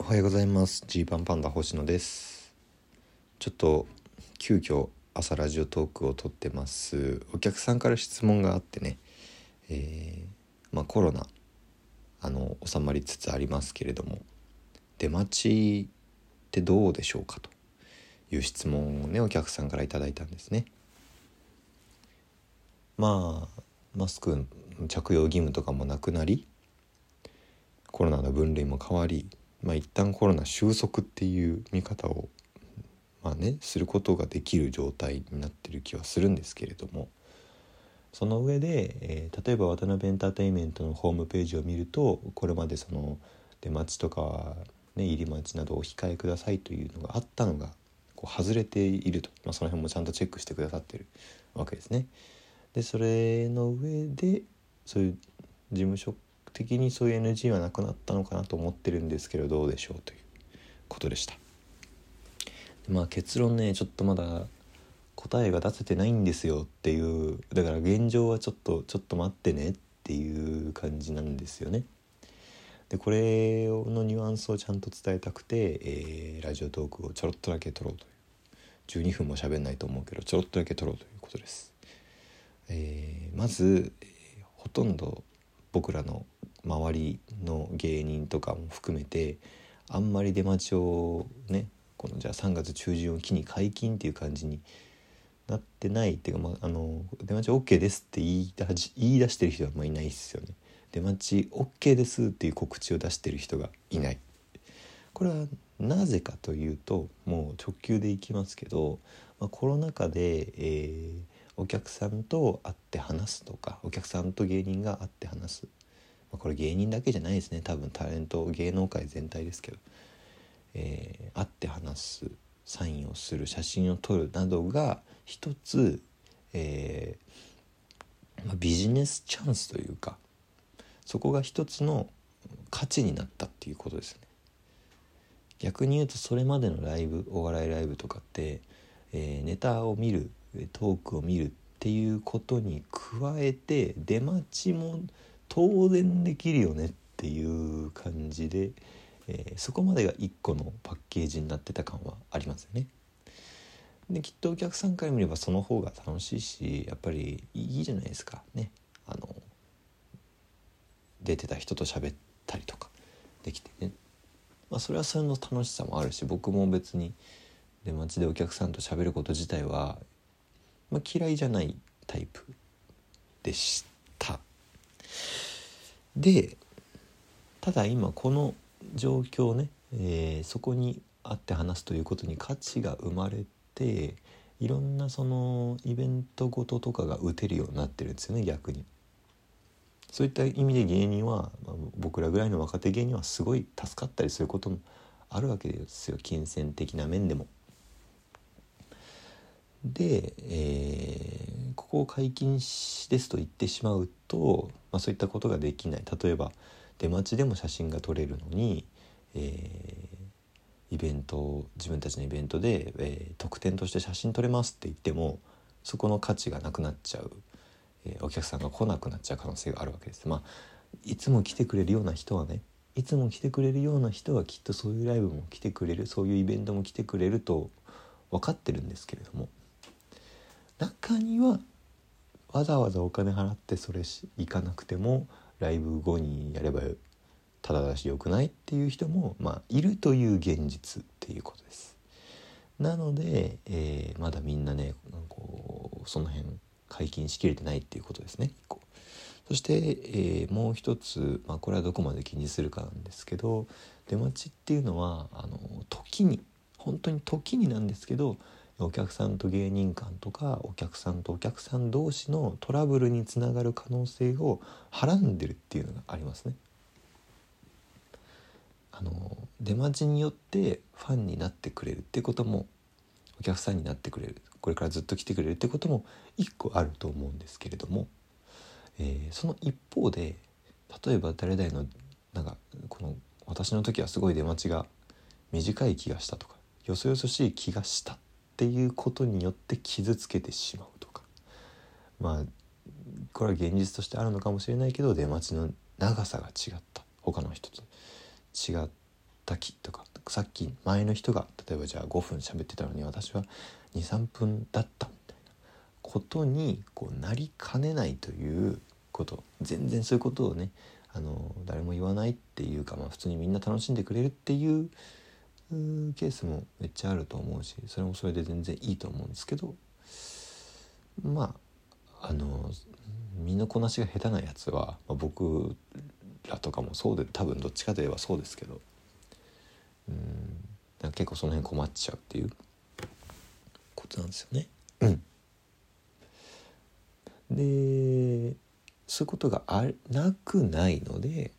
おはようございます。ジーパンパンダ星野です。ちょっと急遽朝ラジオトークを撮ってます。お客さんから質問があってね。えー、まあコロナあの収まりつつありますけれども。出待ちってどうでしょうかという質問をねお客さんから頂いたんですね。まあマスク着用義務とかもなくなりコロナの分類も変わりまあ一旦コロナ収束っていう見方をまあねすることができる状態になってる気はするんですけれどもその上で、えー、例えば渡辺エンターテインメントのホームページを見るとこれまでその出待ちとか、ね、入り待ちなどお控えくださいというのがあったのがこう外れていると、まあ、その辺もちゃんとチェックしてくださってるわけですね。でそれの上でそういう事務所的にそういう NG はなくなったのかなと思ってるんですけどどうでしょうということでした。まあ結論ねちょっとまだ答えが出せてないんですよっていうだから現状はちょっとちょっと待ってねっていう感じなんですよね。でこれのニュアンスをちゃんと伝えたくて、えー、ラジオトークをちょろっとだけ撮ろうという12分も喋んないと思うけどちょろっとだけ撮ろうということです。えー、まず、えー、ほとんど僕らの周りの芸人とかも含めてあんまり出待ちをねこのじゃあ3月中旬を機に解禁っていう感じになってないっていうか、まあ、あの出待ち OK ですって言い言い出してる人はまあいないですよね。出待ち OK ですっていう告知を出してる人がいない。これはなぜかというともう直球でいきますけど、まあ、コロナ禍で、えー、お客さんと会って話すとかお客さんと芸人が会って話す、まあ、これ芸人だけじゃないですね多分タレント芸能界全体ですけど、えー、会って話すサインをする写真を撮るなどが一つ、えーまあ、ビジネスチャンスというかそこが一つの価値になったっていうことですね。逆に言うとそれまでのライブお笑いライブとかって、えー、ネタを見るトークを見るっていうことに加えて出待ちも当然できるよねっていう感じで、えー、そこまでが一個のパッケージになってた感はありますよね。できっとお客さんから見ればその方が楽しいしやっぱりいいじゃないですかね。あの出てた人と喋ったりとかできてね。まあそれはそれの楽しさもあるし僕も別に出待ちでお客さんと喋ること自体はまあ、嫌いじゃないタイプでしたでただ今この状況ね、えー、そこに会って話すということに価値が生まれていろんなそのイベントごととかが打てるようになってるんですよね逆に。そういった意味で芸人は、まあ、僕らぐらいの若手芸人はすごい助かったりすることもあるわけですよ金銭的な面でも。で、え、ここを解禁ですと言ってしまうと、まあ、そういったことができない例えば出待ちでも写真が撮れるのに、えー、イベント自分たちのイベントで、えー、特典として写真撮れますって言ってもそこの価値がなくなっちゃう、えー、お客さんが来なくなっちゃう可能性があるわけです。まあ、いつも来てくれるような人はねいつも来てくれるような人はきっとそういうライブも来てくれるそういうイベントも来てくれると分かってるんですけれども中にはわざわざお金払ってそれし行かなくてもライブ後にやればただだしよくないっていう人も、まあ、いるという現実っていうことです。なので、えー、まだみんなねこうその辺解禁しきれてないっていうことですねそして、えー、もう一つ、まあ、これはどこまで気にするかなんですけど出待ちっていうのはあの時に本当に時になんですけどお客さんと芸人間とかお客さんとお客さん同士のトラブルにつながる可能性をはらんでるっていうのがありますね。あの出待ちによってファンになってくれるってこともお客さんになってくれるこれからずっと来てくれるってことも一個あると思うんですけれども、えー、その一方で例えば誰々のなんかこの私の時はすごい出待ちが短い気がしたとかよそよそしい気がしたていうことによって傷つけてしまうとか。まあこれは現実としてあるのかもしれないけど出待ちの長さが違った。他の人と。違ったきとか。さっき前の人が例えばじゃあ5分喋ってたのに私は23分だったみたいな。ことにこうなりかねないということ。全然そういうことをねあの誰も言わないっていうか、まあ、普通にみんな楽しんでくれるっていうケースもめっちゃあると思うしそれもそれで全然いいと思うんですけどまああの身のこなしが下手なやつは、まあ、僕らとかもそうで多分どっちかといえばそうですけどうんな結構その辺困っちゃうっていうことなんですよね。でそういうことがあなくないので、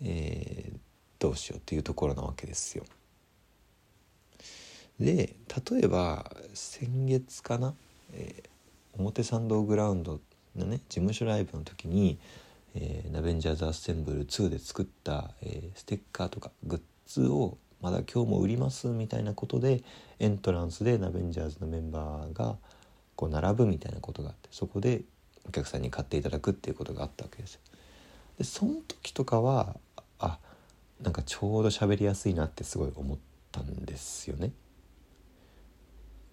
えー、どうしようっていうところなわけですよ。で例えば先月かな、えー、表参道グラウンドのね事務所ライブの時にえー、ナベンジャーズ・アッセンブル2で作った、えー、ステッカーとかグッズをまだ今日も売りますみたいなことでエントランスでナベンジャーズのメンバーがこう並ぶみたいなことがあってそこでお客さんに買っていただくっていうことがあったわけですよ。でその時とかはあなんかちょうど喋りやすいなってすごい思ったんですよね。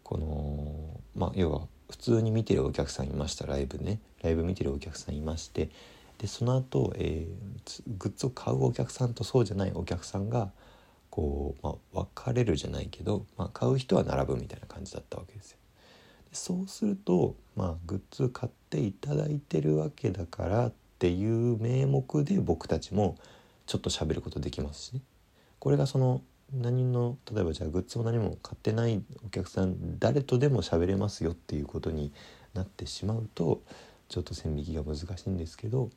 このまあ要は普通に見てるお客さんいましたライブねライブ見てるお客さんいましてでその後、えー、グッズを買うお客さんとそうじゃないお客さんがこう、まあ、分かれるじゃないけど、まあ、買う人は並ぶみたいな感じだったわけですよ。でそうすると、まあ、グッズ買っていただいてるわけだからっていう名目で僕たちもちょっと喋ることできますしね。これがその何の例えばじゃあグッズも何も買ってないお客さん誰とでも喋れますよっていうことになってしまうとちょっと線引きが難しいんですけど、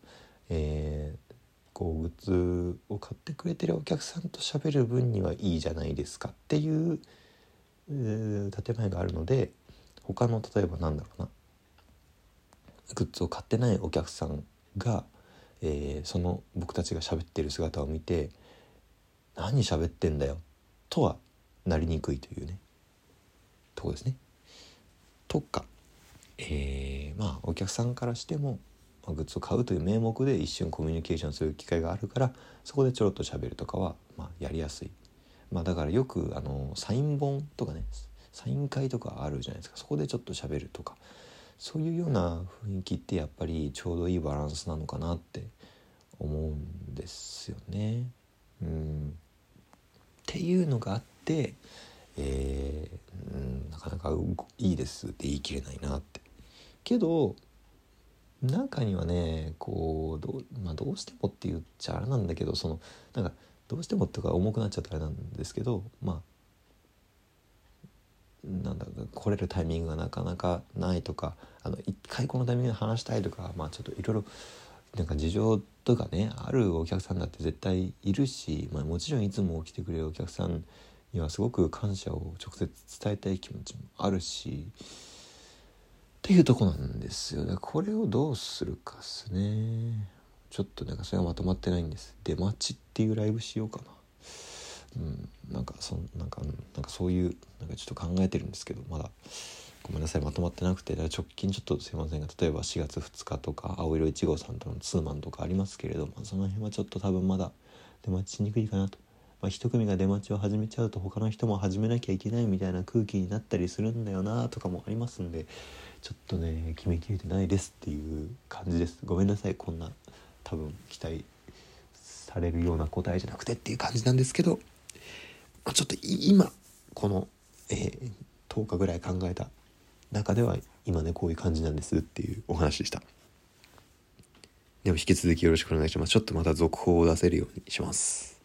えー、こうグッズを買ってくれてるお客さんと喋る分にはいいじゃないですかっていう、えー、建前があるので他の例えばなんだろうなグッズを買ってないお客さんが、えー、その僕たちが喋ってる姿を見て「何喋ってんだよ」とはなりにくいというねとこですね。とかえー、まあお客さんからしても、ま、グッズを買うという名目で一瞬コミュニケーションする機会があるからそこでちょろっと喋るとかは、まあ、やりやすい、まあ、だからよくあのサイン本とかねサイン会とかあるじゃないですか。そこでちょっと喋るとか。そういうような雰囲気ってやっぱりちょうどいいバランスなのかなって思うんですよね。うん、っていうのがあって、えー、うん、なかなかいいですって言い切れないなってけど中にはねこうど,、まあ、どうしてもって言っちゃあれなんだけどそのなんかどうしてもってか重くなっちゃったあれなんですけどまあなんだ来れるタイミングがなかなかないとかあの一回このタイミングで話したいとかまあちょっといろいろなんか事情とかねあるお客さんだって絶対いるし、まあ、もちろんいつも来てくれるお客さんにはすごく感謝を直接伝えたい気持ちもあるしっていうとこなんですよね。これをどうするかっすね。ちょっとなんかそれはまとまってないんです。出待ちっていうライブしようかな。うん。なんかそなんかなんかそういうなんかちょっと考えてるんですけどまだごめんなさいまとまってなくて直近ちょっとすいませんが例えば4月2日とか青色1号さんとのツーマンとかありますけれどもその辺はちょっと多分まだ出待ちしにくいかなと。まあ、一組が出待ちを始めちゃうと他の人も始めなきゃいけないみたいな空気になったりするんだよなとかもありますんでちょっとね決めきれてないですっていう感じです。ごめんなさいこんな多分期待されるような答えじゃなくてっていう感じなんですけど、ちょっと今この、えー、10日ぐらい考えた中では今ねこういう感じなんですっていうお話でした。でも引き続きよろしくお願いします。ちょっとまた続報を出せるようにします。